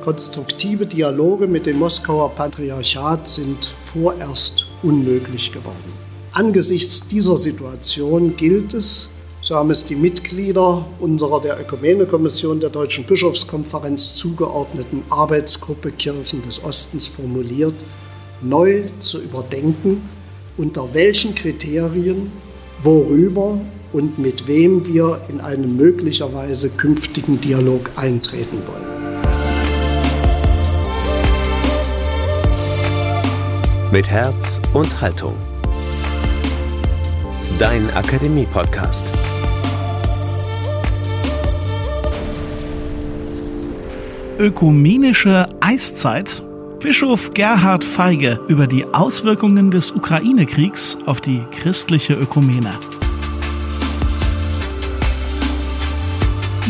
Konstruktive Dialoge mit dem Moskauer Patriarchat sind vorerst unmöglich geworden. Angesichts dieser Situation gilt es, so haben es die Mitglieder unserer der Ökumenekommission der Deutschen Bischofskonferenz zugeordneten Arbeitsgruppe Kirchen des Ostens formuliert, neu zu überdenken, unter welchen Kriterien, worüber und mit wem wir in einen möglicherweise künftigen Dialog eintreten wollen. Mit Herz und Haltung. Dein Akademie-Podcast. Ökumenische Eiszeit Bischof Gerhard Feige über die Auswirkungen des Ukraine-Kriegs auf die christliche Ökumene.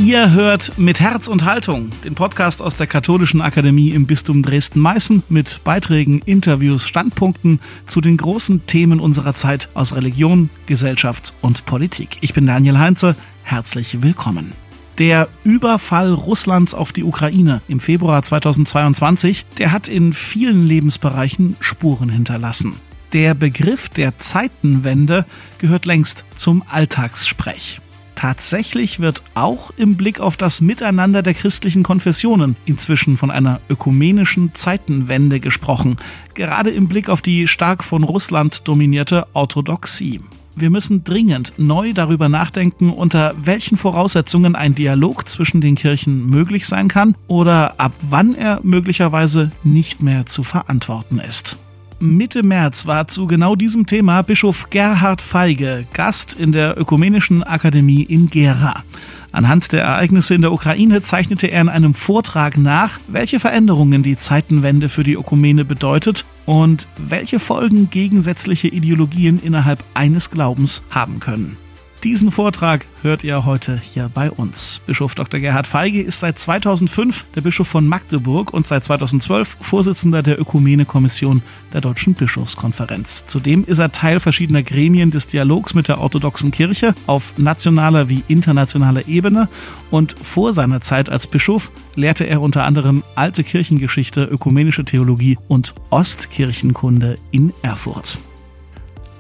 Ihr hört mit Herz und Haltung den Podcast aus der Katholischen Akademie im Bistum Dresden-Meißen mit Beiträgen, Interviews, Standpunkten zu den großen Themen unserer Zeit aus Religion, Gesellschaft und Politik. Ich bin Daniel Heinze. Herzlich willkommen. Der Überfall Russlands auf die Ukraine im Februar 2022, der hat in vielen Lebensbereichen Spuren hinterlassen. Der Begriff der Zeitenwende gehört längst zum Alltagssprech. Tatsächlich wird auch im Blick auf das Miteinander der christlichen Konfessionen inzwischen von einer ökumenischen Zeitenwende gesprochen, gerade im Blick auf die stark von Russland dominierte Orthodoxie. Wir müssen dringend neu darüber nachdenken, unter welchen Voraussetzungen ein Dialog zwischen den Kirchen möglich sein kann oder ab wann er möglicherweise nicht mehr zu verantworten ist. Mitte März war zu genau diesem Thema Bischof Gerhard Feige Gast in der Ökumenischen Akademie in Gera. Anhand der Ereignisse in der Ukraine zeichnete er in einem Vortrag nach, welche Veränderungen die Zeitenwende für die Ökumene bedeutet und welche Folgen gegensätzliche Ideologien innerhalb eines Glaubens haben können. Diesen Vortrag hört ihr heute hier bei uns. Bischof Dr. Gerhard Feige ist seit 2005 der Bischof von Magdeburg und seit 2012 Vorsitzender der Ökumene-Kommission der Deutschen Bischofskonferenz. Zudem ist er Teil verschiedener Gremien des Dialogs mit der orthodoxen Kirche auf nationaler wie internationaler Ebene und vor seiner Zeit als Bischof lehrte er unter anderem alte Kirchengeschichte, ökumenische Theologie und Ostkirchenkunde in Erfurt.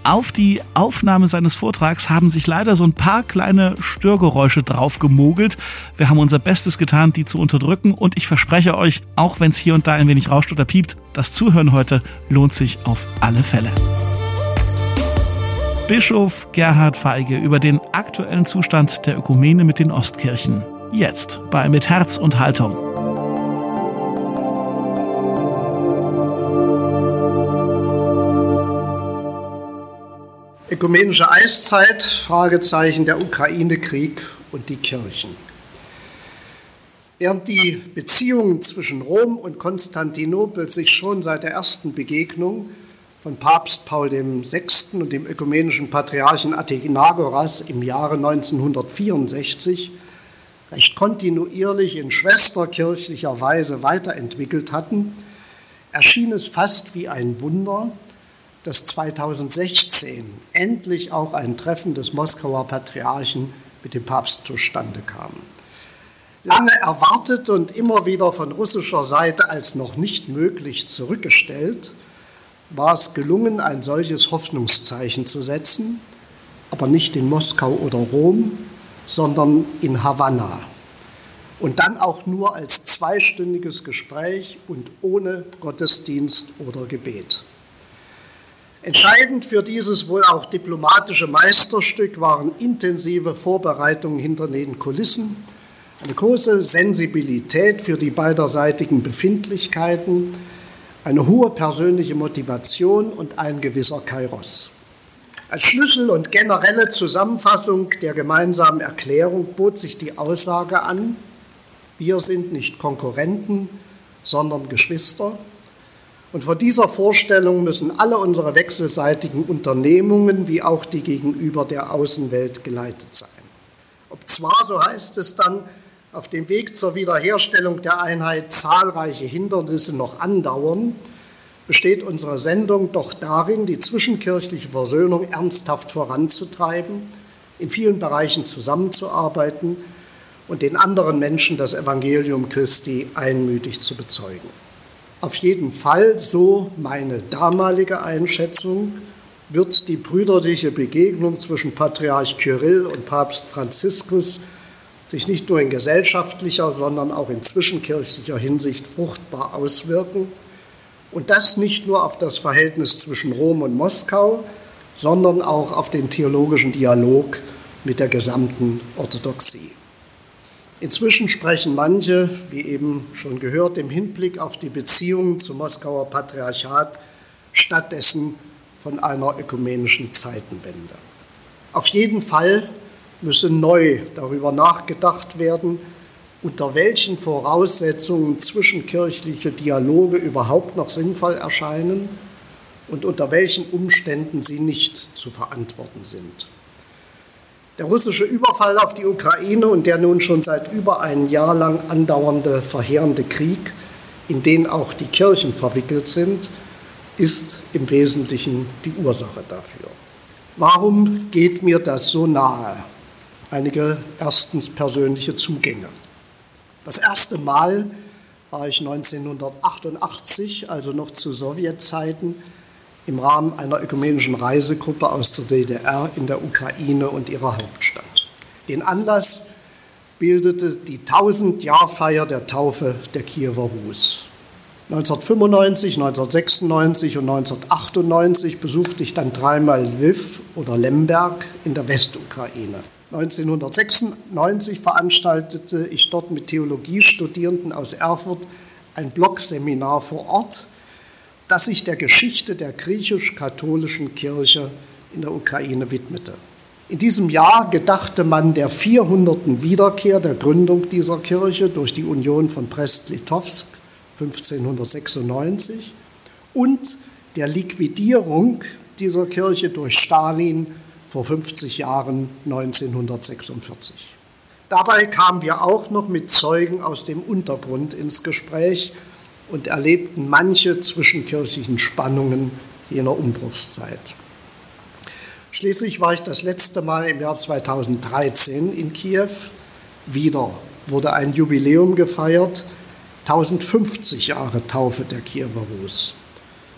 Auf die Aufnahme seines Vortrags haben sich leider so ein paar kleine Störgeräusche drauf gemogelt. Wir haben unser Bestes getan, die zu unterdrücken und ich verspreche euch, auch wenn es hier und da ein wenig rauscht oder piept, das Zuhören heute lohnt sich auf alle Fälle. Bischof Gerhard Feige über den aktuellen Zustand der Ökumene mit den Ostkirchen. Jetzt bei Mit Herz und Haltung. Ökumenische Eiszeit, Fragezeichen der Ukraine-Krieg und die Kirchen. Während die Beziehungen zwischen Rom und Konstantinopel sich schon seit der ersten Begegnung von Papst Paul VI. und dem ökumenischen Patriarchen Athenagoras im Jahre 1964 recht kontinuierlich in schwesterkirchlicher Weise weiterentwickelt hatten, erschien es fast wie ein Wunder, dass 2016 endlich auch ein Treffen des Moskauer Patriarchen mit dem Papst zustande kam. Lange erwartet und immer wieder von russischer Seite als noch nicht möglich zurückgestellt, war es gelungen, ein solches Hoffnungszeichen zu setzen, aber nicht in Moskau oder Rom, sondern in Havanna. Und dann auch nur als zweistündiges Gespräch und ohne Gottesdienst oder Gebet. Entscheidend für dieses wohl auch diplomatische Meisterstück waren intensive Vorbereitungen hinter den Kulissen, eine große Sensibilität für die beiderseitigen Befindlichkeiten, eine hohe persönliche Motivation und ein gewisser Kairos. Als Schlüssel und generelle Zusammenfassung der gemeinsamen Erklärung bot sich die Aussage an, wir sind nicht Konkurrenten, sondern Geschwister und vor dieser Vorstellung müssen alle unsere wechselseitigen Unternehmungen wie auch die gegenüber der Außenwelt geleitet sein. Ob zwar, so heißt es dann, auf dem Weg zur Wiederherstellung der Einheit zahlreiche Hindernisse noch andauern, besteht unsere Sendung doch darin, die zwischenkirchliche Versöhnung ernsthaft voranzutreiben, in vielen Bereichen zusammenzuarbeiten und den anderen Menschen das Evangelium Christi einmütig zu bezeugen. Auf jeden Fall, so meine damalige Einschätzung, wird die brüderliche Begegnung zwischen Patriarch Kyrill und Papst Franziskus sich nicht nur in gesellschaftlicher, sondern auch in zwischenkirchlicher Hinsicht fruchtbar auswirken. Und das nicht nur auf das Verhältnis zwischen Rom und Moskau, sondern auch auf den theologischen Dialog mit der gesamten Orthodoxie. Inzwischen sprechen manche, wie eben schon gehört, im Hinblick auf die Beziehungen zum Moskauer Patriarchat stattdessen von einer ökumenischen Zeitenwende. Auf jeden Fall müsse neu darüber nachgedacht werden, unter welchen Voraussetzungen zwischenkirchliche Dialoge überhaupt noch sinnvoll erscheinen und unter welchen Umständen sie nicht zu verantworten sind. Der russische Überfall auf die Ukraine und der nun schon seit über ein Jahr lang andauernde verheerende Krieg, in den auch die Kirchen verwickelt sind, ist im Wesentlichen die Ursache dafür. Warum geht mir das so nahe? Einige erstens persönliche Zugänge. Das erste Mal war ich 1988, also noch zu Sowjetzeiten, im Rahmen einer ökumenischen Reisegruppe aus der DDR in der Ukraine und ihrer Hauptstadt. Den Anlass bildete die 1000-Jahr-Feier der Taufe der Kiewer Rus. 1995, 1996 und 1998 besuchte ich dann dreimal Lviv oder Lemberg in der Westukraine. 1996 veranstaltete ich dort mit Theologiestudierenden aus Erfurt ein Blogseminar vor Ort, das sich der Geschichte der griechisch-katholischen Kirche in der Ukraine widmete. In diesem Jahr gedachte man der 400. Wiederkehr der Gründung dieser Kirche durch die Union von Brest-Litovsk 1596 und der Liquidierung dieser Kirche durch Stalin vor 50 Jahren 1946. Dabei kamen wir auch noch mit Zeugen aus dem Untergrund ins Gespräch und erlebten manche zwischenkirchlichen Spannungen jener Umbruchszeit. Schließlich war ich das letzte Mal im Jahr 2013 in Kiew. Wieder wurde ein Jubiläum gefeiert, 1050 Jahre Taufe der Kiewer Rus.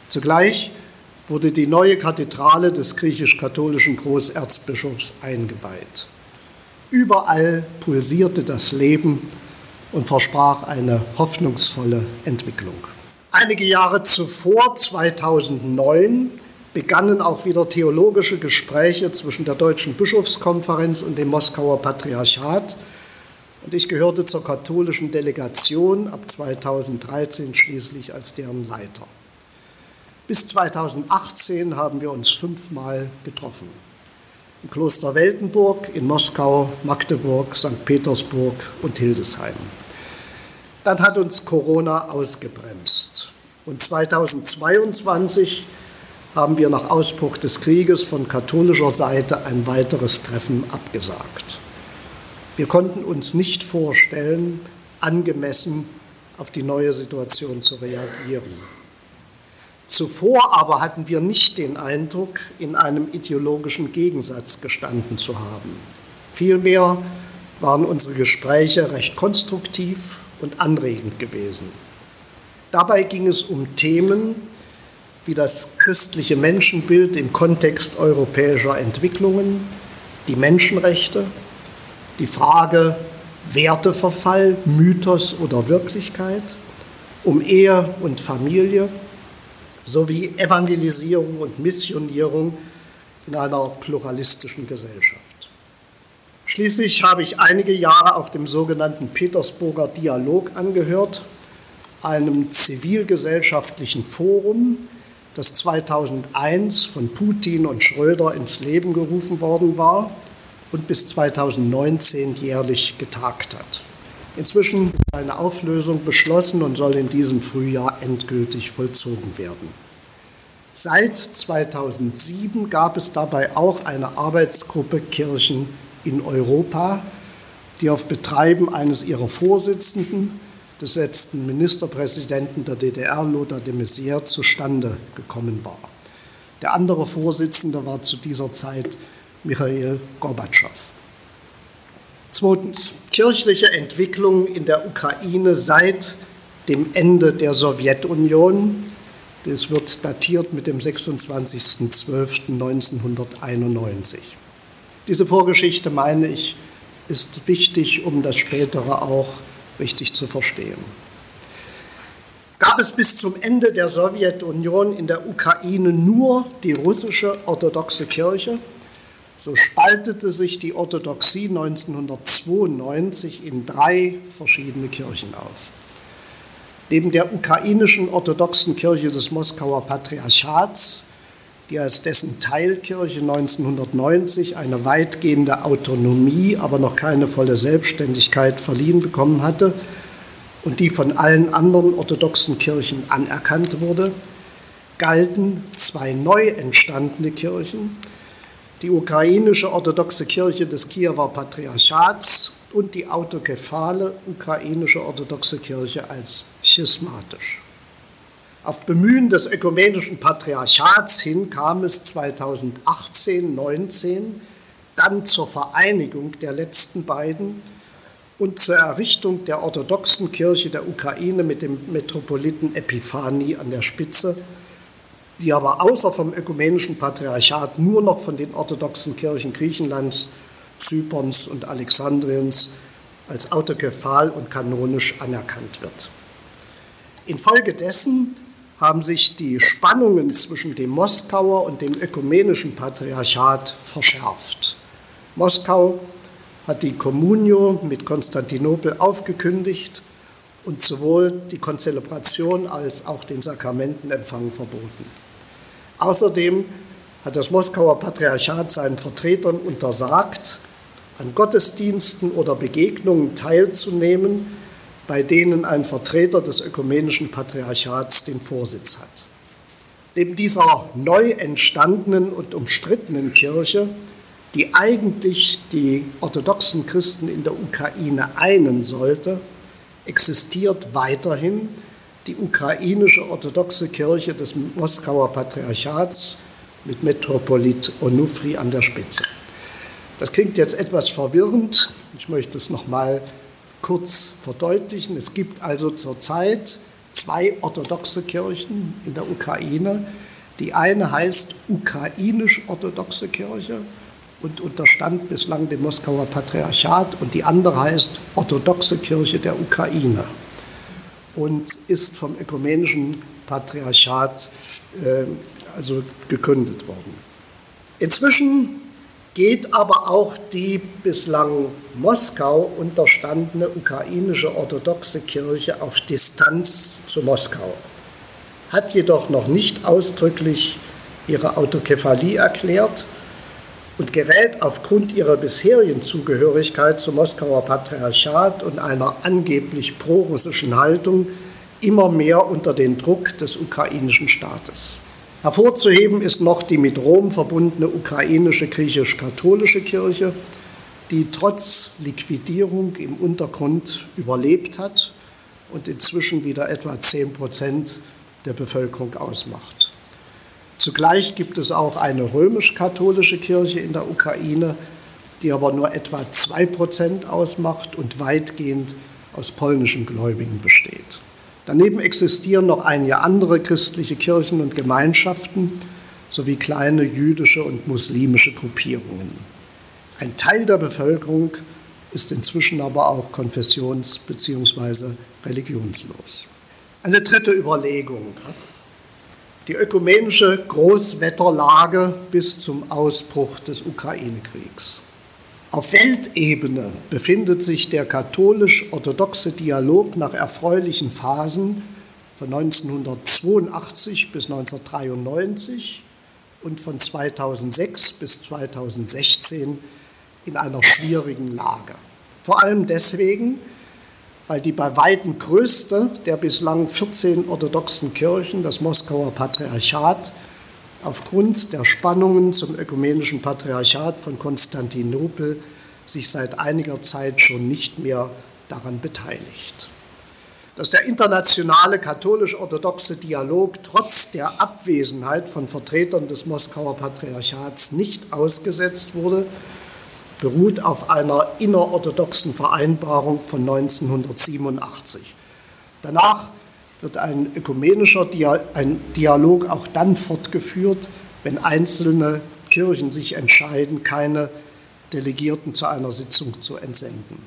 Zugleich wurde die neue Kathedrale des griechisch-katholischen Großerzbischofs eingeweiht. Überall pulsierte das Leben und versprach eine hoffnungsvolle Entwicklung. Einige Jahre zuvor, 2009, begannen auch wieder theologische Gespräche zwischen der Deutschen Bischofskonferenz und dem Moskauer Patriarchat und ich gehörte zur katholischen Delegation ab 2013 schließlich als deren Leiter. Bis 2018 haben wir uns fünfmal getroffen. Im Kloster Weltenburg, in Moskau, Magdeburg, St. Petersburg und Hildesheim. Dann hat uns Corona ausgebremst. Und 2022 haben wir nach Ausbruch des Krieges von katholischer Seite ein weiteres Treffen abgesagt. Wir konnten uns nicht vorstellen, angemessen auf die neue Situation zu reagieren. Zuvor aber hatten wir nicht den Eindruck, in einem ideologischen Gegensatz gestanden zu haben. Vielmehr waren unsere Gespräche recht konstruktiv und anregend gewesen. Dabei ging es um Themen wie das christliche Menschenbild im Kontext europäischer Entwicklungen, die Menschenrechte, die Frage Werteverfall, Mythos oder Wirklichkeit, um Ehe und Familie sowie Evangelisierung und Missionierung in einer pluralistischen Gesellschaft. Schließlich habe ich einige Jahre auch dem sogenannten Petersburger Dialog angehört, einem zivilgesellschaftlichen Forum, das 2001 von Putin und Schröder ins Leben gerufen worden war und bis 2019 jährlich getagt hat. Inzwischen ist eine Auflösung beschlossen und soll in diesem Frühjahr endgültig vollzogen werden. Seit 2007 gab es dabei auch eine Arbeitsgruppe Kirchen in Europa, die auf Betreiben eines ihrer Vorsitzenden, des letzten Ministerpräsidenten der DDR, Lothar de Maizière, zustande gekommen war. Der andere Vorsitzende war zu dieser Zeit Michail Gorbatschow. Zweitens, kirchliche Entwicklung in der Ukraine seit dem Ende der Sowjetunion. Das wird datiert mit dem 26.12.1991. Diese Vorgeschichte, meine ich, ist wichtig, um das Spätere auch richtig zu verstehen. Gab es bis zum Ende der Sowjetunion in der Ukraine nur die russische orthodoxe Kirche, so spaltete sich die Orthodoxie 1992 in drei verschiedene Kirchen auf. Neben der ukrainischen orthodoxen Kirche des Moskauer Patriarchats, die als dessen Teilkirche 1990 eine weitgehende Autonomie, aber noch keine volle Selbstständigkeit verliehen bekommen hatte und die von allen anderen orthodoxen Kirchen anerkannt wurde, galten zwei neu entstandene Kirchen, die ukrainische orthodoxe Kirche des Kiewer Patriarchats und die autokephale ukrainische orthodoxe Kirche als schismatisch. Auf Bemühen des ökumenischen Patriarchats hin kam es 2018-19 dann zur Vereinigung der letzten beiden und zur Errichtung der orthodoxen Kirche der Ukraine mit dem Metropoliten Epiphani an der Spitze die aber außer vom ökumenischen Patriarchat nur noch von den orthodoxen Kirchen Griechenlands, Zyperns und Alexandriens als autokephal und kanonisch anerkannt wird. Infolgedessen haben sich die Spannungen zwischen dem Moskauer und dem ökumenischen Patriarchat verschärft. Moskau hat die Communio mit Konstantinopel aufgekündigt und sowohl die Konzelebration als auch den Sakramentenempfang verboten. Außerdem hat das Moskauer Patriarchat seinen Vertretern untersagt, an Gottesdiensten oder Begegnungen teilzunehmen, bei denen ein Vertreter des ökumenischen Patriarchats den Vorsitz hat. Neben dieser neu entstandenen und umstrittenen Kirche, die eigentlich die orthodoxen Christen in der Ukraine einen sollte, existiert weiterhin die ukrainische orthodoxe Kirche des Moskauer Patriarchats mit Metropolit Onufri an der Spitze. Das klingt jetzt etwas verwirrend. Ich möchte es noch mal kurz verdeutlichen. Es gibt also zurzeit zwei orthodoxe Kirchen in der Ukraine. Die eine heißt ukrainisch-orthodoxe Kirche und unterstand bislang dem Moskauer Patriarchat und die andere heißt orthodoxe Kirche der Ukraine und ist vom ökumenischen Patriarchat äh, also gegründet worden. Inzwischen geht aber auch die bislang Moskau unterstandene ukrainische orthodoxe Kirche auf Distanz zu Moskau, hat jedoch noch nicht ausdrücklich ihre Autokephalie erklärt und gerät aufgrund ihrer bisherigen Zugehörigkeit zum Moskauer Patriarchat und einer angeblich prorussischen Haltung immer mehr unter den Druck des ukrainischen Staates. Hervorzuheben ist noch die mit Rom verbundene ukrainische griechisch-katholische Kirche, die trotz Liquidierung im Untergrund überlebt hat und inzwischen wieder etwa 10 Prozent der Bevölkerung ausmacht. Zugleich gibt es auch eine römisch-katholische Kirche in der Ukraine, die aber nur etwa 2% ausmacht und weitgehend aus polnischen Gläubigen besteht. Daneben existieren noch einige andere christliche Kirchen und Gemeinschaften sowie kleine jüdische und muslimische Gruppierungen. Ein Teil der Bevölkerung ist inzwischen aber auch konfessions- bzw. religionslos. Eine dritte Überlegung die ökumenische Großwetterlage bis zum Ausbruch des Ukraine-Kriegs. Auf Weltebene befindet sich der katholisch-orthodoxe Dialog nach erfreulichen Phasen von 1982 bis 1993 und von 2006 bis 2016 in einer schwierigen Lage. Vor allem deswegen, weil die bei weitem größte der bislang 14 orthodoxen Kirchen, das Moskauer Patriarchat, aufgrund der Spannungen zum ökumenischen Patriarchat von Konstantinopel sich seit einiger Zeit schon nicht mehr daran beteiligt. Dass der internationale katholisch-orthodoxe Dialog trotz der Abwesenheit von Vertretern des Moskauer Patriarchats nicht ausgesetzt wurde, beruht auf einer innerorthodoxen Vereinbarung von 1987. Danach wird ein ökumenischer Dialog auch dann fortgeführt, wenn einzelne Kirchen sich entscheiden, keine Delegierten zu einer Sitzung zu entsenden.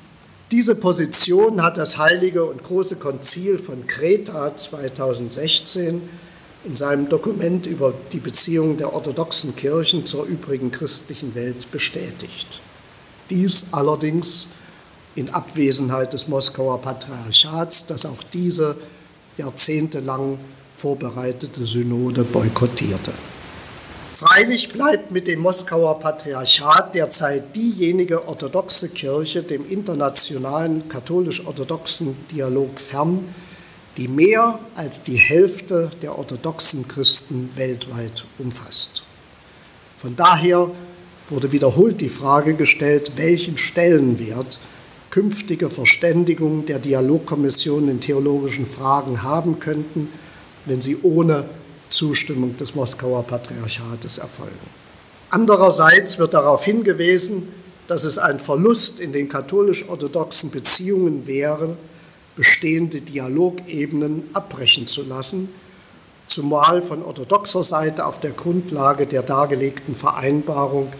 Diese Position hat das Heilige und Große Konzil von Kreta 2016 in seinem Dokument über die Beziehungen der orthodoxen Kirchen zur übrigen christlichen Welt bestätigt. Dies allerdings in Abwesenheit des Moskauer Patriarchats, das auch diese jahrzehntelang vorbereitete Synode boykottierte. Freilich bleibt mit dem Moskauer Patriarchat derzeit diejenige orthodoxe Kirche dem internationalen katholisch-orthodoxen Dialog fern, die mehr als die Hälfte der orthodoxen Christen weltweit umfasst. Von daher wurde wiederholt die Frage gestellt, welchen Stellenwert künftige Verständigungen der Dialogkommission in theologischen Fragen haben könnten, wenn sie ohne Zustimmung des Moskauer Patriarchates erfolgen. Andererseits wird darauf hingewiesen, dass es ein Verlust in den katholisch-orthodoxen Beziehungen wäre, bestehende Dialogebenen abbrechen zu lassen, zumal von orthodoxer Seite auf der Grundlage der dargelegten Vereinbarung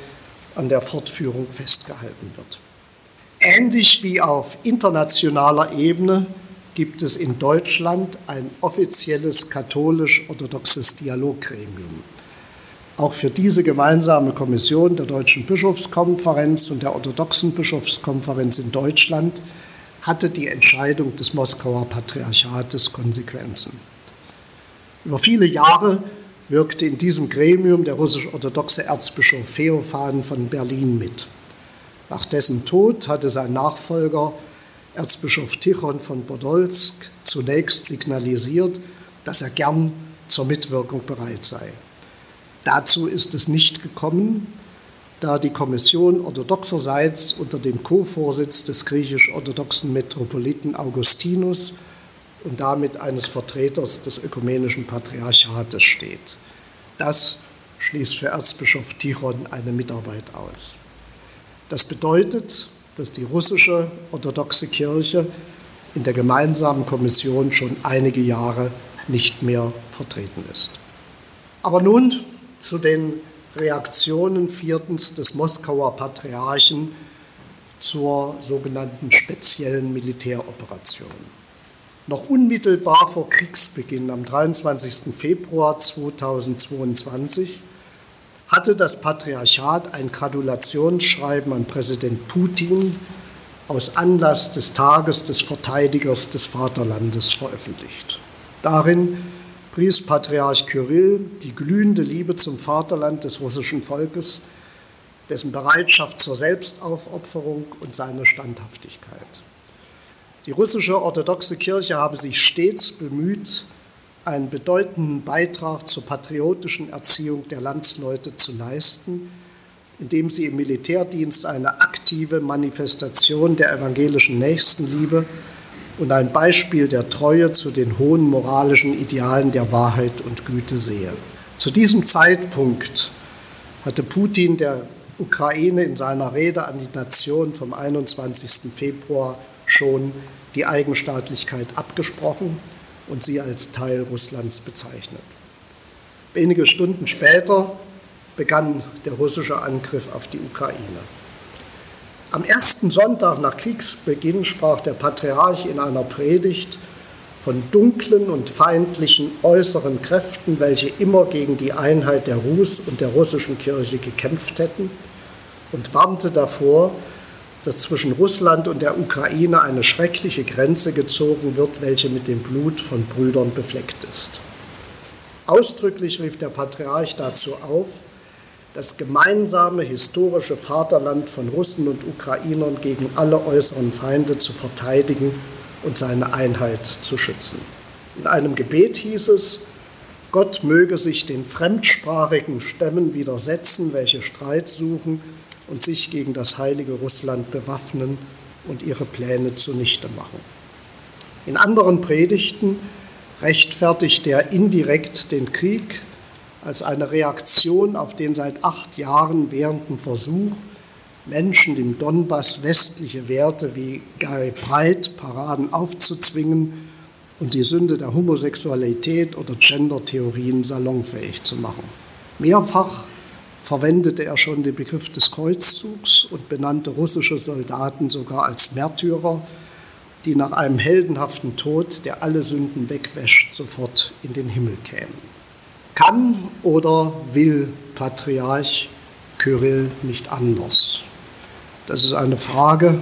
an der Fortführung festgehalten wird. Ähnlich wie auf internationaler Ebene gibt es in Deutschland ein offizielles katholisch-orthodoxes Dialoggremium. Auch für diese gemeinsame Kommission der Deutschen Bischofskonferenz und der Orthodoxen Bischofskonferenz in Deutschland hatte die Entscheidung des Moskauer Patriarchates Konsequenzen. Über viele Jahre wirkte in diesem Gremium der russisch-orthodoxe Erzbischof Feofan von Berlin mit. Nach dessen Tod hatte sein Nachfolger, Erzbischof Tichon von Podolsk, zunächst signalisiert, dass er gern zur Mitwirkung bereit sei. Dazu ist es nicht gekommen, da die Kommission orthodoxerseits unter dem Co-Vorsitz des griechisch-orthodoxen Metropoliten Augustinus und damit eines Vertreters des ökumenischen Patriarchates steht. Das schließt für Erzbischof Tichon eine Mitarbeit aus. Das bedeutet, dass die russische orthodoxe Kirche in der gemeinsamen Kommission schon einige Jahre nicht mehr vertreten ist. Aber nun zu den Reaktionen viertens des Moskauer Patriarchen zur sogenannten speziellen Militäroperation. Noch unmittelbar vor Kriegsbeginn am 23. Februar 2022 hatte das Patriarchat ein Gratulationsschreiben an Präsident Putin aus Anlass des Tages des Verteidigers des Vaterlandes veröffentlicht. Darin pries Patriarch Kyrill die glühende Liebe zum Vaterland des russischen Volkes, dessen Bereitschaft zur Selbstaufopferung und seine Standhaftigkeit. Die russische orthodoxe Kirche habe sich stets bemüht, einen bedeutenden Beitrag zur patriotischen Erziehung der Landsleute zu leisten, indem sie im Militärdienst eine aktive Manifestation der evangelischen Nächstenliebe und ein Beispiel der Treue zu den hohen moralischen Idealen der Wahrheit und Güte sehe. Zu diesem Zeitpunkt hatte Putin der Ukraine in seiner Rede an die Nation vom 21. Februar schon die Eigenstaatlichkeit abgesprochen und sie als Teil Russlands bezeichnet. Wenige Stunden später begann der russische Angriff auf die Ukraine. Am ersten Sonntag nach Kriegsbeginn sprach der Patriarch in einer Predigt von dunklen und feindlichen äußeren Kräften, welche immer gegen die Einheit der Rus und der russischen Kirche gekämpft hätten und warnte davor, dass zwischen Russland und der Ukraine eine schreckliche Grenze gezogen wird, welche mit dem Blut von Brüdern befleckt ist. Ausdrücklich rief der Patriarch dazu auf, das gemeinsame historische Vaterland von Russen und Ukrainern gegen alle äußeren Feinde zu verteidigen und seine Einheit zu schützen. In einem Gebet hieß es, Gott möge sich den fremdsprachigen Stämmen widersetzen, welche Streit suchen und sich gegen das heilige Russland bewaffnen und ihre Pläne zunichte machen. In anderen Predigten rechtfertigt er indirekt den Krieg als eine Reaktion auf den seit acht Jahren währenden Versuch, Menschen im Donbass westliche Werte wie Gay Pride, Paraden aufzuzwingen und die Sünde der Homosexualität oder Gender-Theorien salonfähig zu machen. Mehrfach verwendete er schon den Begriff des Kreuzzugs und benannte russische Soldaten sogar als Märtyrer, die nach einem heldenhaften Tod, der alle Sünden wegwäscht, sofort in den Himmel kämen. Kann oder will Patriarch Kyrill nicht anders? Das ist eine Frage,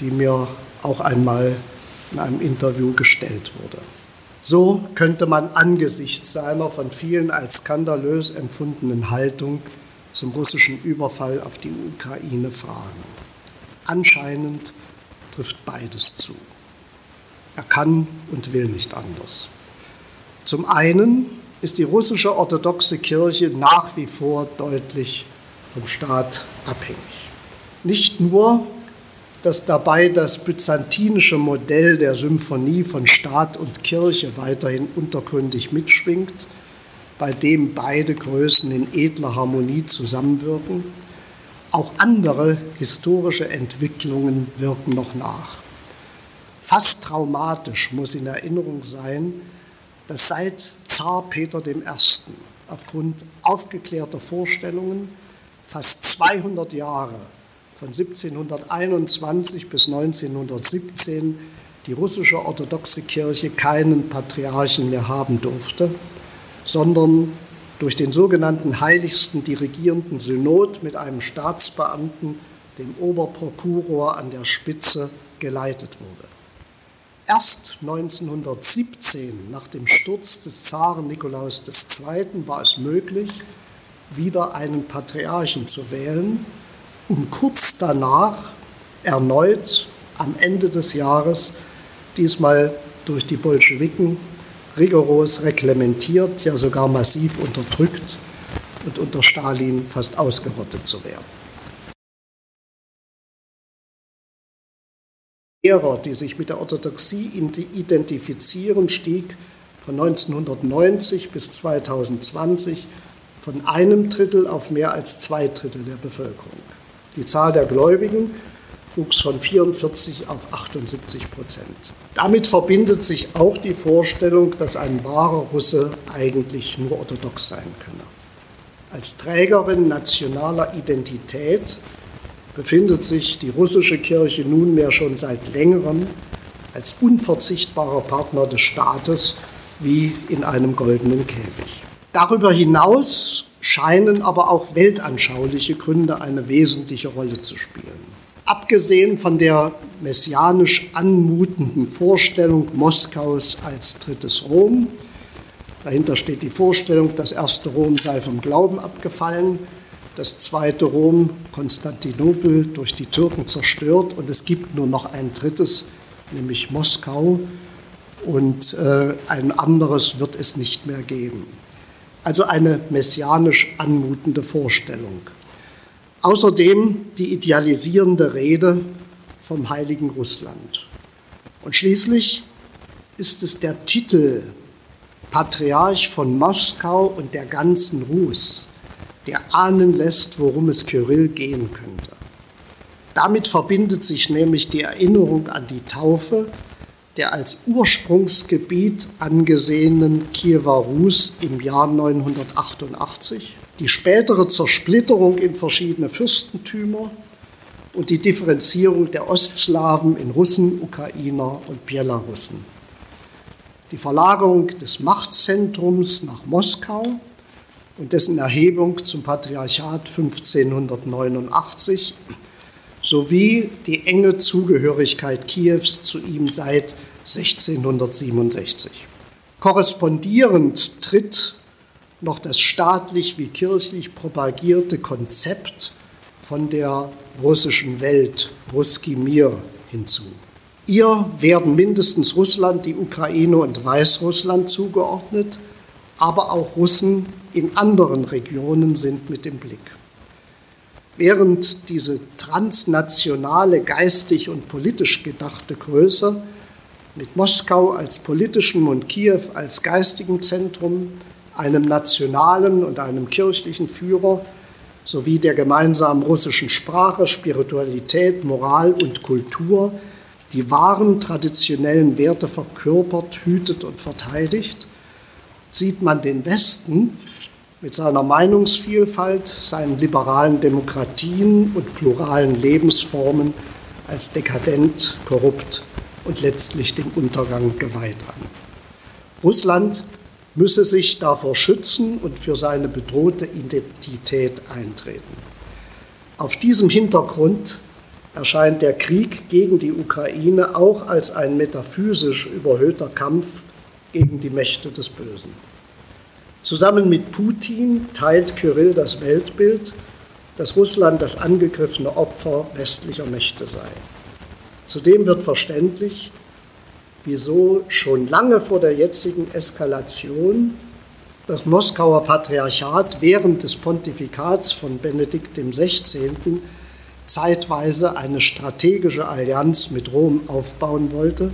die mir auch einmal in einem Interview gestellt wurde. So könnte man angesichts seiner von vielen als skandalös empfundenen Haltung zum russischen Überfall auf die Ukraine fragen. Anscheinend trifft beides zu. Er kann und will nicht anders. Zum einen ist die russische orthodoxe Kirche nach wie vor deutlich vom Staat abhängig. Nicht nur, dass dabei das byzantinische Modell der Symphonie von Staat und Kirche weiterhin untergründig mitschwingt, bei dem beide Größen in edler Harmonie zusammenwirken, auch andere historische Entwicklungen wirken noch nach. Fast traumatisch muss in Erinnerung sein, dass seit Zar Peter I. aufgrund aufgeklärter Vorstellungen fast 200 Jahre von 1721 bis 1917 die russische orthodoxe Kirche keinen Patriarchen mehr haben durfte, sondern durch den sogenannten heiligsten dirigierenden Synod mit einem Staatsbeamten, dem Oberprokuror an der Spitze, geleitet wurde. Erst 1917, nach dem Sturz des Zaren Nikolaus II., war es möglich, wieder einen Patriarchen zu wählen, um kurz danach erneut am Ende des Jahres, diesmal durch die Bolschewiken, rigoros reglementiert, ja sogar massiv unterdrückt und unter Stalin fast ausgerottet zu werden. Lehrer, die sich mit der Orthodoxie identifizieren, stieg von 1990 bis 2020 von einem Drittel auf mehr als zwei Drittel der Bevölkerung. Die Zahl der Gläubigen wuchs von 44 auf 78 Prozent. Damit verbindet sich auch die Vorstellung, dass ein wahrer Russe eigentlich nur orthodox sein könne. Als Trägerin nationaler Identität befindet sich die russische Kirche nunmehr schon seit längerem als unverzichtbarer Partner des Staates wie in einem goldenen Käfig. Darüber hinaus scheinen aber auch weltanschauliche Gründe eine wesentliche Rolle zu spielen. Abgesehen von der messianisch anmutenden Vorstellung Moskaus als drittes Rom, dahinter steht die Vorstellung, das erste Rom sei vom Glauben abgefallen, das zweite Rom, Konstantinopel, durch die Türken zerstört und es gibt nur noch ein drittes, nämlich Moskau und äh, ein anderes wird es nicht mehr geben. Also eine messianisch anmutende Vorstellung. Außerdem die idealisierende Rede vom heiligen Russland. Und schließlich ist es der Titel Patriarch von Moskau und der ganzen Rus, der ahnen lässt, worum es Kyrill gehen könnte. Damit verbindet sich nämlich die Erinnerung an die Taufe der als Ursprungsgebiet angesehenen Kiewer Rus im Jahr 988, die spätere Zersplitterung in verschiedene Fürstentümer und die Differenzierung der Ostslawen in Russen, Ukrainer und Belarussen. Die Verlagerung des Machtzentrums nach Moskau und dessen Erhebung zum Patriarchat 1589 sowie die enge Zugehörigkeit Kiews zu ihm seit 1667. Korrespondierend tritt noch das staatlich wie kirchlich propagierte Konzept von der russischen Welt, Ruski Mir, hinzu. Ihr werden mindestens Russland, die Ukraine und Weißrussland zugeordnet, aber auch Russen in anderen Regionen sind mit im Blick. Während diese transnationale, geistig und politisch gedachte Größe mit Moskau als politischem und Kiew als geistigem Zentrum, einem nationalen und einem kirchlichen Führer sowie der gemeinsamen russischen Sprache, Spiritualität, Moral und Kultur die wahren traditionellen Werte verkörpert, hütet und verteidigt, sieht man den Westen mit seiner Meinungsvielfalt, seinen liberalen Demokratien und pluralen Lebensformen als dekadent, korrupt und letztlich dem Untergang geweiht an. Russland müsse sich davor schützen und für seine bedrohte Identität eintreten. Auf diesem Hintergrund erscheint der Krieg gegen die Ukraine auch als ein metaphysisch überhöhter Kampf gegen die Mächte des Bösen. Zusammen mit Putin teilt Kyrill das Weltbild, dass Russland das angegriffene Opfer westlicher Mächte sei. Zudem wird verständlich, wieso schon lange vor der jetzigen Eskalation das Moskauer Patriarchat während des Pontifikats von Benedikt XVI. zeitweise eine strategische Allianz mit Rom aufbauen wollte,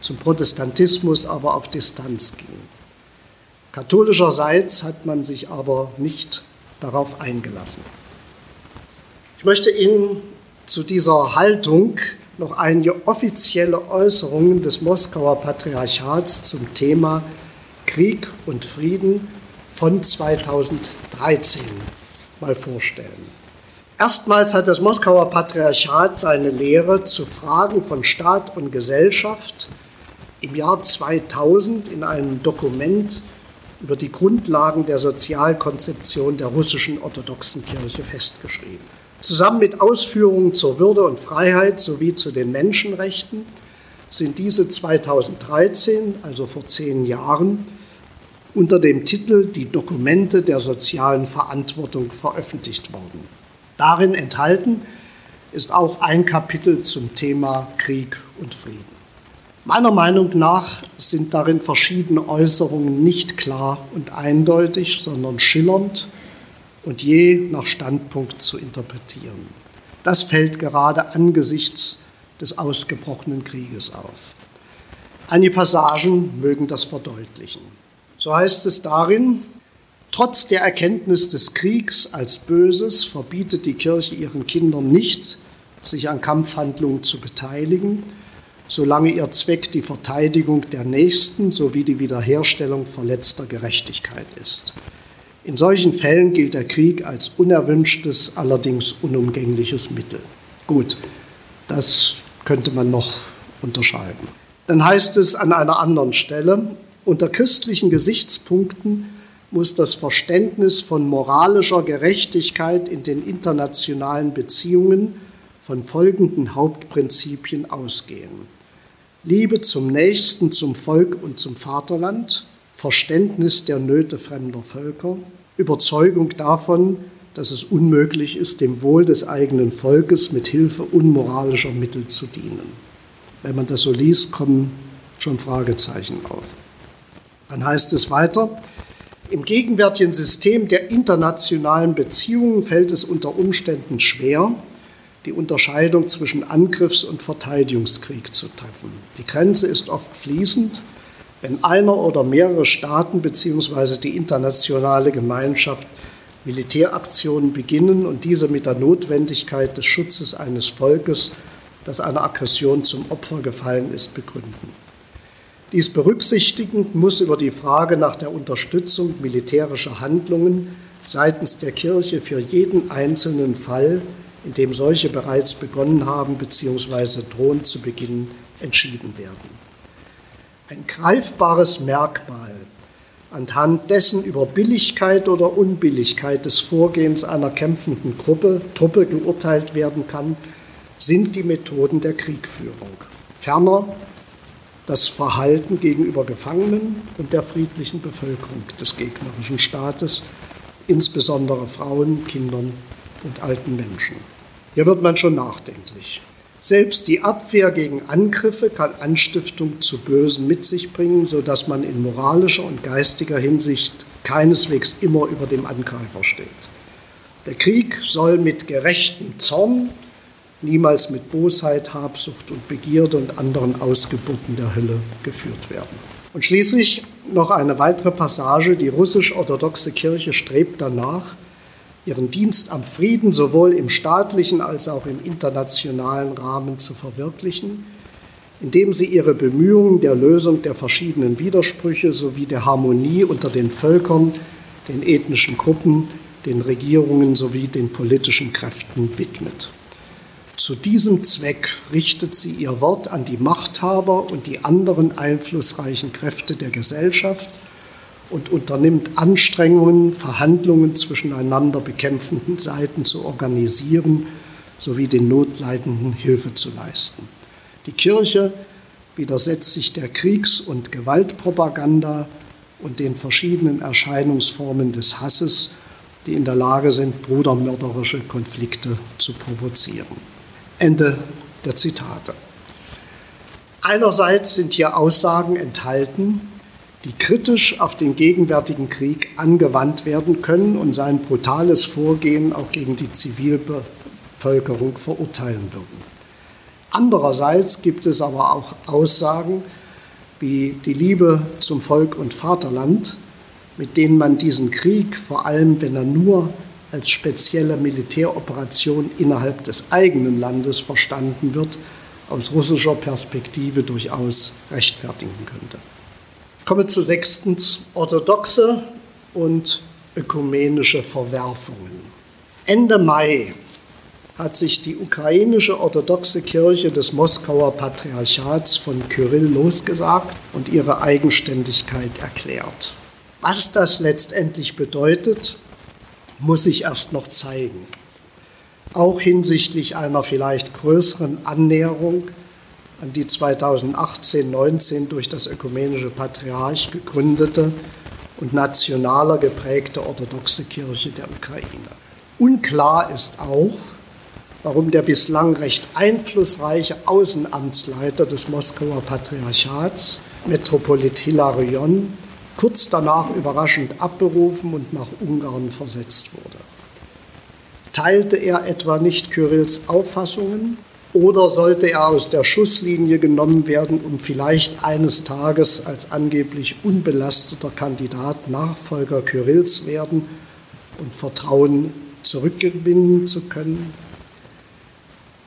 zum Protestantismus aber auf Distanz ging. Katholischerseits hat man sich aber nicht darauf eingelassen. Ich möchte Ihnen zu dieser Haltung noch einige offizielle Äußerungen des Moskauer Patriarchats zum Thema Krieg und Frieden von 2013 mal vorstellen. Erstmals hat das Moskauer Patriarchat seine Lehre zu Fragen von Staat und Gesellschaft im Jahr 2000 in einem Dokument über die Grundlagen der Sozialkonzeption der russischen orthodoxen Kirche festgeschrieben. Zusammen mit Ausführungen zur Würde und Freiheit sowie zu den Menschenrechten sind diese 2013, also vor zehn Jahren, unter dem Titel Die Dokumente der sozialen Verantwortung veröffentlicht worden. Darin enthalten ist auch ein Kapitel zum Thema Krieg und Frieden. Meiner Meinung nach sind darin verschiedene Äußerungen nicht klar und eindeutig, sondern schillernd und je nach Standpunkt zu interpretieren. Das fällt gerade angesichts des ausgebrochenen Krieges auf. Einige Passagen mögen das verdeutlichen. So heißt es darin, trotz der Erkenntnis des Kriegs als Böses verbietet die Kirche ihren Kindern nicht, sich an Kampfhandlungen zu beteiligen, solange ihr Zweck die Verteidigung der Nächsten sowie die Wiederherstellung verletzter Gerechtigkeit ist. In solchen Fällen gilt der Krieg als unerwünschtes, allerdings unumgängliches Mittel. Gut, das könnte man noch unterscheiden. Dann heißt es an einer anderen Stelle, unter christlichen Gesichtspunkten muss das Verständnis von moralischer Gerechtigkeit in den internationalen Beziehungen von folgenden Hauptprinzipien ausgehen. Liebe zum Nächsten, zum Volk und zum Vaterland, Verständnis der Nöte fremder Völker, Überzeugung davon, dass es unmöglich ist, dem Wohl des eigenen Volkes mit Hilfe unmoralischer Mittel zu dienen. Wenn man das so liest, kommen schon Fragezeichen auf. Dann heißt es weiter, im gegenwärtigen System der internationalen Beziehungen fällt es unter Umständen schwer, die Unterscheidung zwischen Angriffs- und Verteidigungskrieg zu treffen. Die Grenze ist oft fließend wenn einer oder mehrere Staaten bzw. die internationale Gemeinschaft Militäraktionen beginnen und diese mit der Notwendigkeit des Schutzes eines Volkes, das einer Aggression zum Opfer gefallen ist, begründen. Dies berücksichtigend muss über die Frage nach der Unterstützung militärischer Handlungen seitens der Kirche für jeden einzelnen Fall, in dem solche bereits begonnen haben bzw. drohen zu beginnen, entschieden werden ein greifbares Merkmal, anhand dessen über Billigkeit oder Unbilligkeit des Vorgehens einer kämpfenden Gruppe, Truppe geurteilt werden kann, sind die Methoden der Kriegführung. Ferner das Verhalten gegenüber Gefangenen und der friedlichen Bevölkerung des gegnerischen Staates, insbesondere Frauen, Kindern und alten Menschen. Hier wird man schon nachdenklich. Selbst die Abwehr gegen Angriffe kann Anstiftung zu Bösen mit sich bringen, sodass man in moralischer und geistiger Hinsicht keineswegs immer über dem Angreifer steht. Der Krieg soll mit gerechtem Zorn, niemals mit Bosheit, Habsucht und Begierde und anderen Ausgeburten der Hölle geführt werden. Und schließlich noch eine weitere Passage. Die russisch-orthodoxe Kirche strebt danach, ihren Dienst am Frieden sowohl im staatlichen als auch im internationalen Rahmen zu verwirklichen, indem sie ihre Bemühungen der Lösung der verschiedenen Widersprüche sowie der Harmonie unter den Völkern, den ethnischen Gruppen, den Regierungen sowie den politischen Kräften widmet. Zu diesem Zweck richtet sie ihr Wort an die Machthaber und die anderen einflussreichen Kräfte der Gesellschaft und unternimmt Anstrengungen, Verhandlungen zwischen einander bekämpfenden Seiten zu organisieren sowie den Notleidenden Hilfe zu leisten. Die Kirche widersetzt sich der Kriegs- und Gewaltpropaganda und den verschiedenen Erscheinungsformen des Hasses, die in der Lage sind, brudermörderische Konflikte zu provozieren. Ende der Zitate. Einerseits sind hier Aussagen enthalten, die kritisch auf den gegenwärtigen Krieg angewandt werden können und sein brutales Vorgehen auch gegen die Zivilbevölkerung verurteilen würden. Andererseits gibt es aber auch Aussagen wie die Liebe zum Volk und Vaterland, mit denen man diesen Krieg, vor allem wenn er nur als spezielle Militäroperation innerhalb des eigenen Landes verstanden wird, aus russischer Perspektive durchaus rechtfertigen könnte. Komme zu sechstens orthodoxe und ökumenische Verwerfungen. Ende Mai hat sich die ukrainische orthodoxe Kirche des Moskauer Patriarchats von Kyrill losgesagt und ihre Eigenständigkeit erklärt. Was das letztendlich bedeutet, muss sich erst noch zeigen. Auch hinsichtlich einer vielleicht größeren Annäherung an die 2018-19 durch das Ökumenische Patriarch gegründete und nationaler geprägte orthodoxe Kirche der Ukraine. Unklar ist auch, warum der bislang recht einflussreiche Außenamtsleiter des Moskauer Patriarchats, Metropolit Hilarion, kurz danach überraschend abberufen und nach Ungarn versetzt wurde. Teilte er etwa nicht Kyrills Auffassungen oder sollte er aus der Schusslinie genommen werden, um vielleicht eines Tages als angeblich unbelasteter Kandidat Nachfolger Kyrills werden und Vertrauen zurückgewinnen zu können?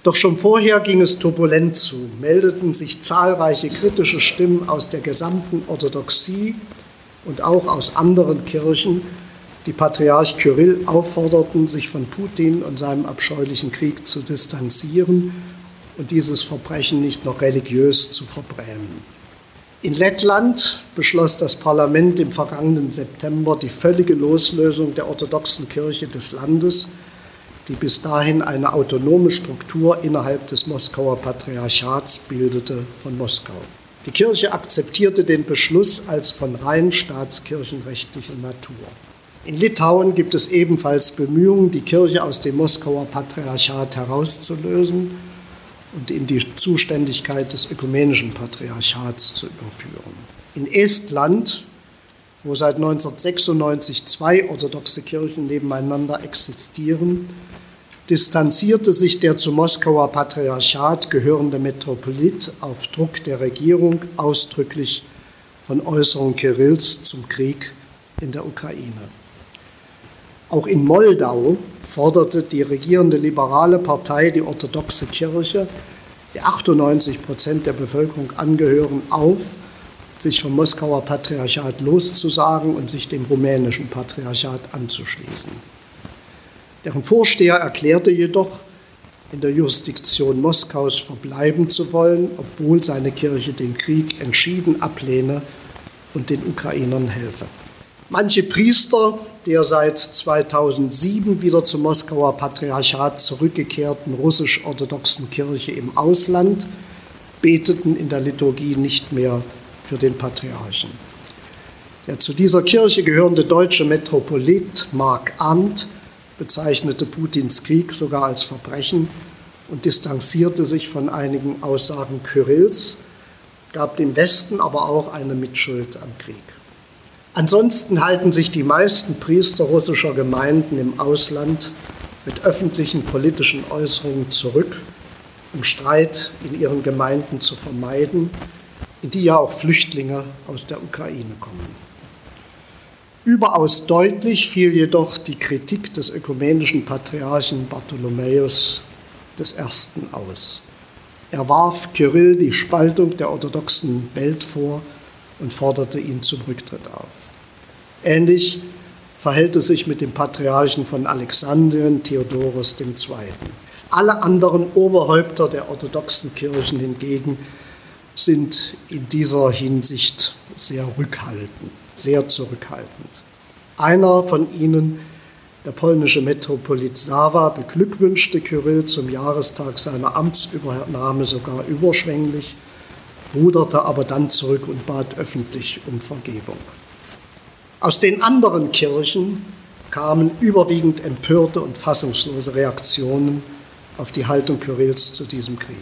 Doch schon vorher ging es turbulent zu, meldeten sich zahlreiche kritische Stimmen aus der gesamten Orthodoxie und auch aus anderen Kirchen, die Patriarch Kyrill aufforderten, sich von Putin und seinem abscheulichen Krieg zu distanzieren und dieses Verbrechen nicht noch religiös zu verbrämen. In Lettland beschloss das Parlament im vergangenen September die völlige Loslösung der orthodoxen Kirche des Landes die bis dahin eine autonome Struktur innerhalb des Moskauer Patriarchats bildete, von Moskau. Die Kirche akzeptierte den Beschluss als von rein staatskirchenrechtlicher Natur. In Litauen gibt es ebenfalls Bemühungen, die Kirche aus dem Moskauer Patriarchat herauszulösen und in die Zuständigkeit des ökumenischen Patriarchats zu überführen. In Estland, wo seit 1996 zwei orthodoxe Kirchen nebeneinander existieren, distanzierte sich der zum Moskauer Patriarchat gehörende Metropolit auf Druck der Regierung ausdrücklich von Äußerungen Kirills zum Krieg in der Ukraine. Auch in Moldau forderte die regierende liberale Partei die orthodoxe Kirche, die 98 Prozent der Bevölkerung angehören, auf, sich vom Moskauer Patriarchat loszusagen und sich dem rumänischen Patriarchat anzuschließen. Deren Vorsteher erklärte jedoch, in der Jurisdiktion Moskaus verbleiben zu wollen, obwohl seine Kirche den Krieg entschieden ablehne und den Ukrainern helfe. Manche Priester der seit 2007 wieder zum Moskauer Patriarchat zurückgekehrten russisch-orthodoxen Kirche im Ausland beteten in der Liturgie nicht mehr für den Patriarchen. Der zu dieser Kirche gehörende deutsche Metropolit Mark Arndt bezeichnete Putins Krieg sogar als Verbrechen und distanzierte sich von einigen Aussagen Kyrills, gab dem Westen aber auch eine Mitschuld am Krieg. Ansonsten halten sich die meisten Priester russischer Gemeinden im Ausland mit öffentlichen politischen Äußerungen zurück, um Streit in ihren Gemeinden zu vermeiden, in die ja auch Flüchtlinge aus der Ukraine kommen. Überaus deutlich fiel jedoch die Kritik des ökumenischen Patriarchen Bartholomäus I. aus. Er warf Kyrill die Spaltung der orthodoxen Welt vor und forderte ihn zum Rücktritt auf. Ähnlich verhält es sich mit dem Patriarchen von Alexandrien, Theodorus II. Alle anderen Oberhäupter der orthodoxen Kirchen hingegen sind in dieser Hinsicht sehr rückhaltend, sehr zurückhaltend. Einer von ihnen, der polnische Metropolit Sawa, beglückwünschte Kyrill zum Jahrestag seiner Amtsübernahme sogar überschwänglich, ruderte aber dann zurück und bat öffentlich um Vergebung. Aus den anderen Kirchen kamen überwiegend empörte und fassungslose Reaktionen auf die Haltung Kyrills zu diesem Krieg.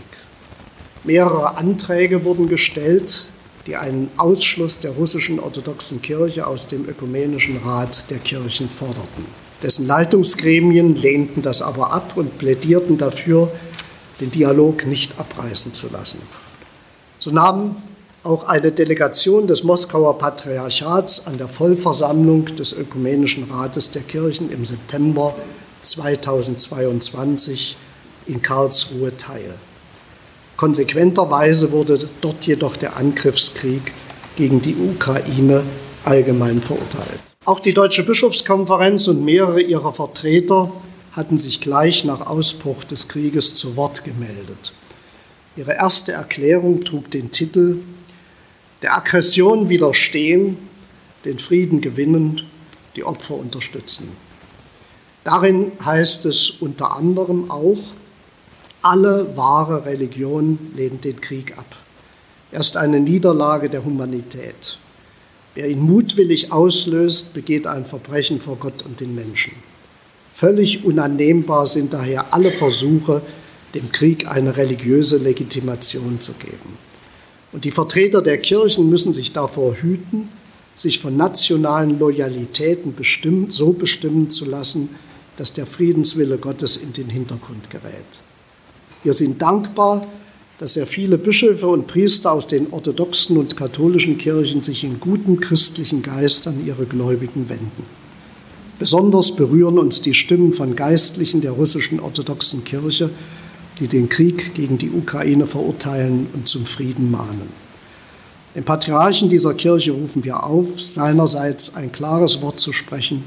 Mehrere Anträge wurden gestellt, die einen Ausschluss der russischen orthodoxen Kirche aus dem Ökumenischen Rat der Kirchen forderten. Dessen Leitungsgremien lehnten das aber ab und plädierten dafür, den Dialog nicht abreißen zu lassen. So nahm auch eine Delegation des Moskauer Patriarchats an der Vollversammlung des Ökumenischen Rates der Kirchen im September 2022 in Karlsruhe teil. Konsequenterweise wurde dort jedoch der Angriffskrieg gegen die Ukraine allgemein verurteilt. Auch die Deutsche Bischofskonferenz und mehrere ihrer Vertreter hatten sich gleich nach Ausbruch des Krieges zu Wort gemeldet. Ihre erste Erklärung trug den Titel der Aggression widerstehen, den Frieden gewinnen, die Opfer unterstützen. Darin heißt es unter anderem auch, alle wahre Religion lehnt den Krieg ab. Er ist eine Niederlage der Humanität. Wer ihn mutwillig auslöst, begeht ein Verbrechen vor Gott und den Menschen. Völlig unannehmbar sind daher alle Versuche, dem Krieg eine religiöse Legitimation zu geben. Und die Vertreter der Kirchen müssen sich davor hüten, sich von nationalen Loyalitäten bestimmt, so bestimmen zu lassen, dass der Friedenswille Gottes in den Hintergrund gerät. Wir sind dankbar, dass sehr viele Bischöfe und Priester aus den orthodoxen und katholischen Kirchen sich in gutem christlichen Geist an ihre Gläubigen wenden. Besonders berühren uns die Stimmen von Geistlichen der russischen orthodoxen Kirche, die den Krieg gegen die Ukraine verurteilen und zum Frieden mahnen. Den Patriarchen dieser Kirche rufen wir auf, seinerseits ein klares Wort zu sprechen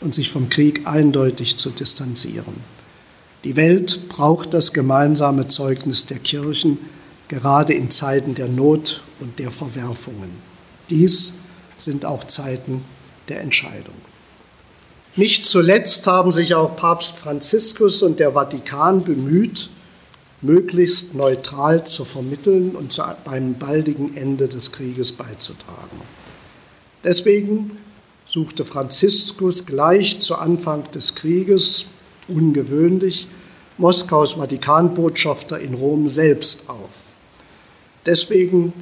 und sich vom Krieg eindeutig zu distanzieren. Die Welt braucht das gemeinsame Zeugnis der Kirchen, gerade in Zeiten der Not und der Verwerfungen. Dies sind auch Zeiten der Entscheidung. Nicht zuletzt haben sich auch Papst Franziskus und der Vatikan bemüht, möglichst neutral zu vermitteln und zu einem baldigen Ende des Krieges beizutragen. Deswegen suchte Franziskus gleich zu Anfang des Krieges, ungewöhnlich, Moskaus Vatikanbotschafter in Rom selbst auf. Deswegen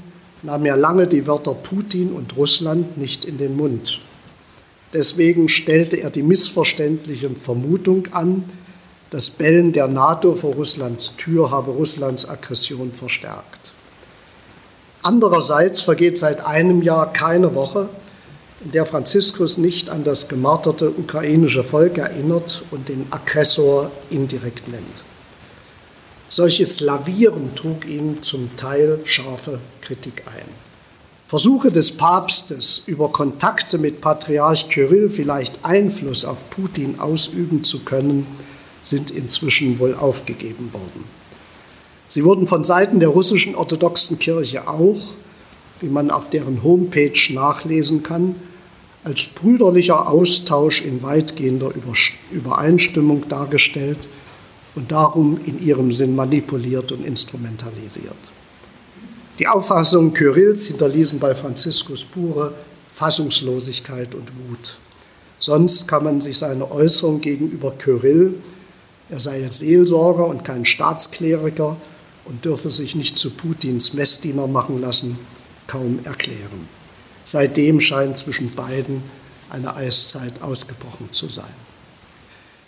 nahm er lange die Wörter Putin und Russland nicht in den Mund. Deswegen stellte er die missverständliche Vermutung an, das Bellen der NATO vor Russlands Tür habe Russlands Aggression verstärkt. Andererseits vergeht seit einem Jahr keine Woche, in der Franziskus nicht an das gemarterte ukrainische Volk erinnert und den Aggressor indirekt nennt. Solches Lavieren trug ihm zum Teil scharfe Kritik ein. Versuche des Papstes, über Kontakte mit Patriarch Kyrill vielleicht Einfluss auf Putin ausüben zu können, sind inzwischen wohl aufgegeben worden. Sie wurden von Seiten der russischen orthodoxen Kirche auch, wie man auf deren Homepage nachlesen kann, als brüderlicher Austausch in weitgehender Übereinstimmung dargestellt und darum in ihrem Sinn manipuliert und instrumentalisiert. Die Auffassungen Kyrills hinterließen bei Franziskus pure Fassungslosigkeit und Wut. Sonst kann man sich seine Äußerung gegenüber Kyrill er sei jetzt Seelsorger und kein Staatskleriker und dürfe sich nicht zu Putins Messdiener machen lassen, kaum erklären. Seitdem scheint zwischen beiden eine Eiszeit ausgebrochen zu sein.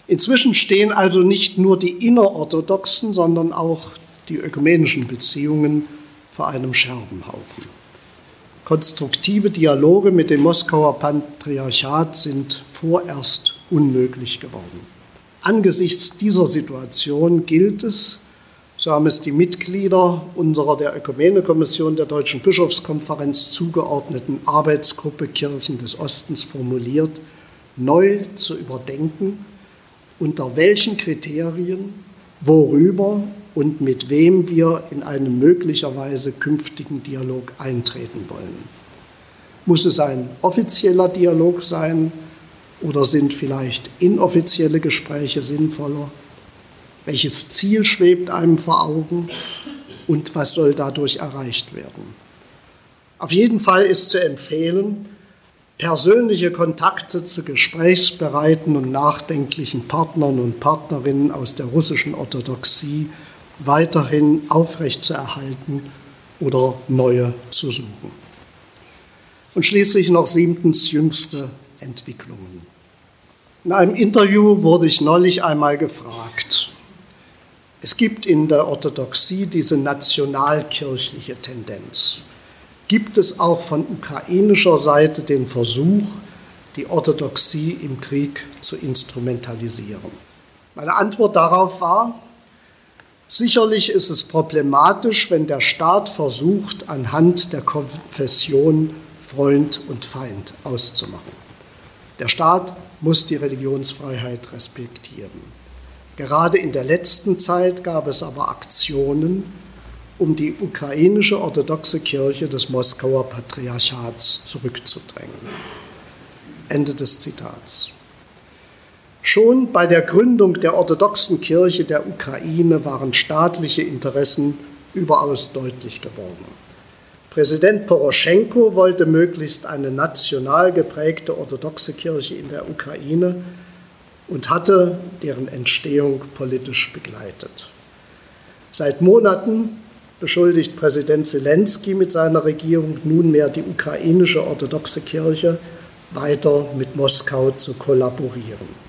Inzwischen stehen also nicht nur die innerorthodoxen, sondern auch die ökumenischen Beziehungen vor einem Scherbenhaufen. Konstruktive Dialoge mit dem Moskauer Patriarchat sind vorerst unmöglich geworden. Angesichts dieser Situation gilt es, so haben es die Mitglieder unserer der Ökumenekommission der Deutschen Bischofskonferenz zugeordneten Arbeitsgruppe Kirchen des Ostens formuliert, neu zu überdenken, unter welchen Kriterien, worüber und mit wem wir in einen möglicherweise künftigen Dialog eintreten wollen. Muss es ein offizieller Dialog sein oder sind vielleicht inoffizielle Gespräche sinnvoller? Welches Ziel schwebt einem vor Augen und was soll dadurch erreicht werden? Auf jeden Fall ist zu empfehlen, persönliche Kontakte zu gesprächsbereiten und nachdenklichen Partnern und Partnerinnen aus der russischen Orthodoxie weiterhin aufrechtzuerhalten oder neue zu suchen. Und schließlich noch siebtens jüngste Entwicklungen. In einem Interview wurde ich neulich einmal gefragt, es gibt in der Orthodoxie diese nationalkirchliche Tendenz. Gibt es auch von ukrainischer Seite den Versuch, die Orthodoxie im Krieg zu instrumentalisieren? Meine Antwort darauf war, sicherlich ist es problematisch, wenn der Staat versucht, anhand der Konfession Freund und Feind auszumachen. Der Staat muss die Religionsfreiheit respektieren. Gerade in der letzten Zeit gab es aber Aktionen, um die ukrainische orthodoxe Kirche des Moskauer Patriarchats zurückzudrängen. Ende des Zitats. Schon bei der Gründung der orthodoxen Kirche der Ukraine waren staatliche Interessen überaus deutlich geworden. Präsident Poroschenko wollte möglichst eine national geprägte orthodoxe Kirche in der Ukraine und hatte deren Entstehung politisch begleitet. Seit Monaten beschuldigt Präsident Zelensky mit seiner Regierung nunmehr die ukrainische orthodoxe Kirche weiter mit Moskau zu kollaborieren.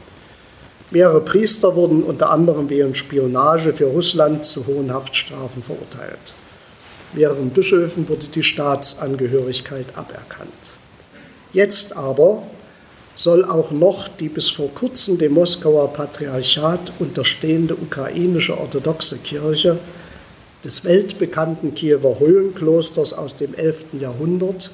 Mehrere Priester wurden unter anderem wegen Spionage für Russland zu hohen Haftstrafen verurteilt. Mehreren Bischöfen wurde die Staatsangehörigkeit aberkannt. Jetzt aber soll auch noch die bis vor kurzem dem Moskauer Patriarchat unterstehende ukrainische orthodoxe Kirche des weltbekannten Kiewer Höhlenklosters aus dem 11. Jahrhundert,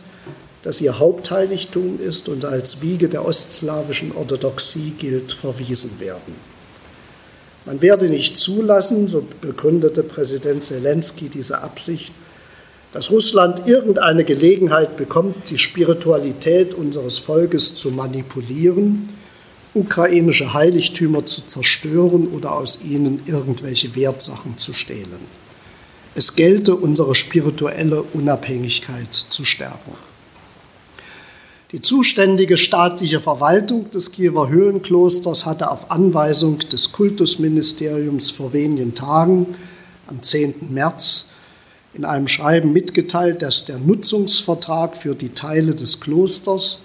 das ihr Hauptheiligtum ist und als Wiege der ostslawischen Orthodoxie gilt, verwiesen werden. Man werde nicht zulassen, so begründete Präsident Zelensky diese Absicht, dass Russland irgendeine Gelegenheit bekommt, die Spiritualität unseres Volkes zu manipulieren, ukrainische Heiligtümer zu zerstören oder aus ihnen irgendwelche Wertsachen zu stehlen. Es gelte, unsere spirituelle Unabhängigkeit zu stärken. Die zuständige staatliche Verwaltung des Kiewer Höhlenklosters hatte auf Anweisung des Kultusministeriums vor wenigen Tagen, am 10. März, in einem Schreiben mitgeteilt, dass der Nutzungsvertrag für die Teile des Klosters,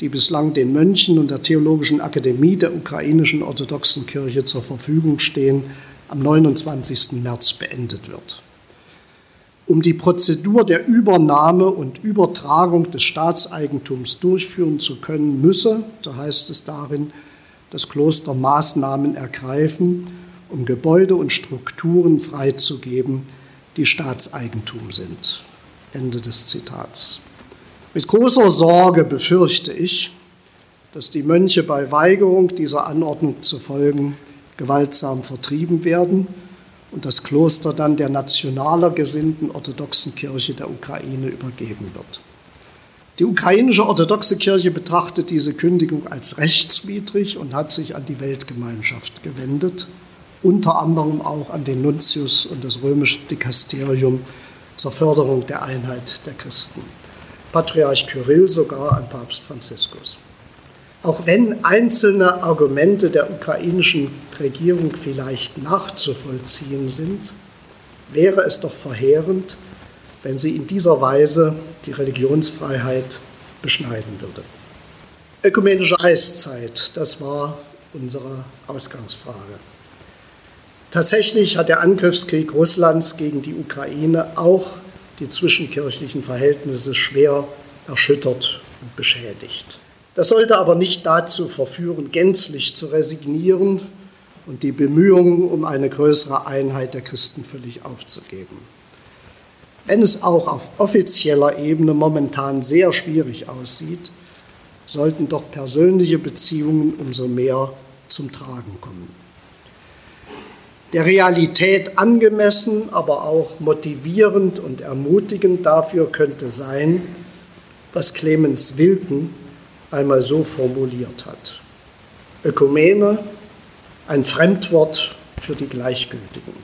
die bislang den Mönchen und der Theologischen Akademie der ukrainischen orthodoxen Kirche zur Verfügung stehen, am 29. März beendet wird. Um die Prozedur der Übernahme und Übertragung des Staatseigentums durchführen zu können, müsse, so heißt es darin, das Kloster Maßnahmen ergreifen, um Gebäude und Strukturen freizugeben, die Staatseigentum sind. Ende des Zitats. Mit großer Sorge befürchte ich, dass die Mönche bei Weigerung dieser Anordnung zu folgen gewaltsam vertrieben werden und das Kloster dann der nationaler gesinnten orthodoxen Kirche der Ukraine übergeben wird. Die ukrainische orthodoxe Kirche betrachtet diese Kündigung als rechtswidrig und hat sich an die Weltgemeinschaft gewendet unter anderem auch an den Nuntius und das römische Dikasterium zur Förderung der Einheit der Christen. Patriarch Kyrill sogar an Papst Franziskus. Auch wenn einzelne Argumente der ukrainischen Regierung vielleicht nachzuvollziehen sind, wäre es doch verheerend, wenn sie in dieser Weise die Religionsfreiheit beschneiden würde. Ökumenische Eiszeit, das war unsere Ausgangsfrage. Tatsächlich hat der Angriffskrieg Russlands gegen die Ukraine auch die zwischenkirchlichen Verhältnisse schwer erschüttert und beschädigt. Das sollte aber nicht dazu verführen, gänzlich zu resignieren und die Bemühungen um eine größere Einheit der Christen völlig aufzugeben. Wenn es auch auf offizieller Ebene momentan sehr schwierig aussieht, sollten doch persönliche Beziehungen umso mehr zum Tragen kommen. Der Realität angemessen, aber auch motivierend und ermutigend dafür könnte sein, was Clemens Wilken einmal so formuliert hat. Ökumene, ein Fremdwort für die Gleichgültigen,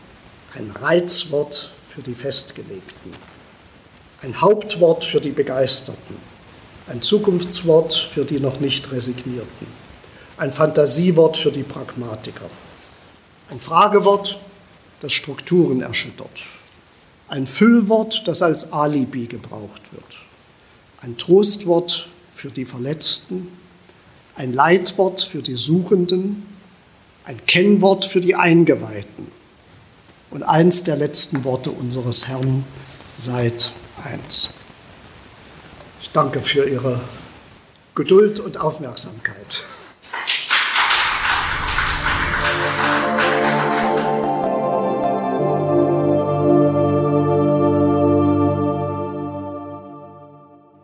ein Reizwort für die Festgelegten, ein Hauptwort für die Begeisterten, ein Zukunftswort für die noch nicht Resignierten, ein Fantasiewort für die Pragmatiker, ein Fragewort, das Strukturen erschüttert, ein Füllwort, das als Alibi gebraucht wird, ein Trostwort für die Verletzten, ein Leitwort für die Suchenden, ein Kennwort für die Eingeweihten. Und eins der letzten Worte unseres Herrn, seid eins. Ich danke für Ihre Geduld und Aufmerksamkeit.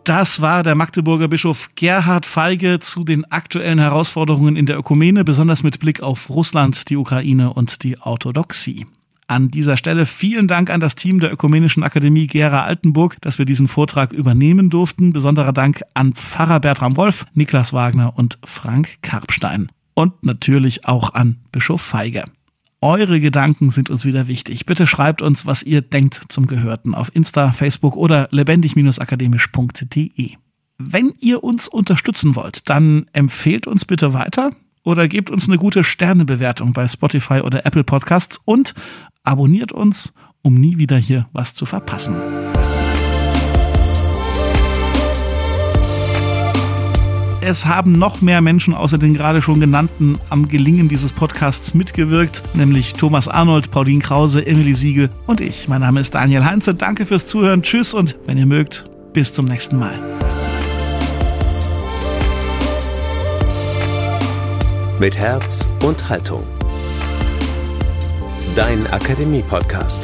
Das war der Magdeburger Bischof Gerhard Feige zu den aktuellen Herausforderungen in der Ökumene, besonders mit Blick auf Russland, die Ukraine und die Orthodoxie. An dieser Stelle vielen Dank an das Team der Ökumenischen Akademie Gera Altenburg, dass wir diesen Vortrag übernehmen durften. Besonderer Dank an Pfarrer Bertram Wolf, Niklas Wagner und Frank Karpstein. Und natürlich auch an Bischof Feige. Eure Gedanken sind uns wieder wichtig. Bitte schreibt uns, was ihr denkt zum Gehörten auf Insta, Facebook oder lebendig-akademisch.de. Wenn ihr uns unterstützen wollt, dann empfehlt uns bitte weiter oder gebt uns eine gute Sternebewertung bei Spotify oder Apple Podcasts und abonniert uns, um nie wieder hier was zu verpassen. Es haben noch mehr Menschen außer den gerade schon genannten am Gelingen dieses Podcasts mitgewirkt, nämlich Thomas Arnold, Pauline Krause, Emily Siegel und ich. Mein Name ist Daniel Heinze. Danke fürs Zuhören. Tschüss und wenn ihr mögt, bis zum nächsten Mal. Mit Herz und Haltung dein Akademie-Podcast.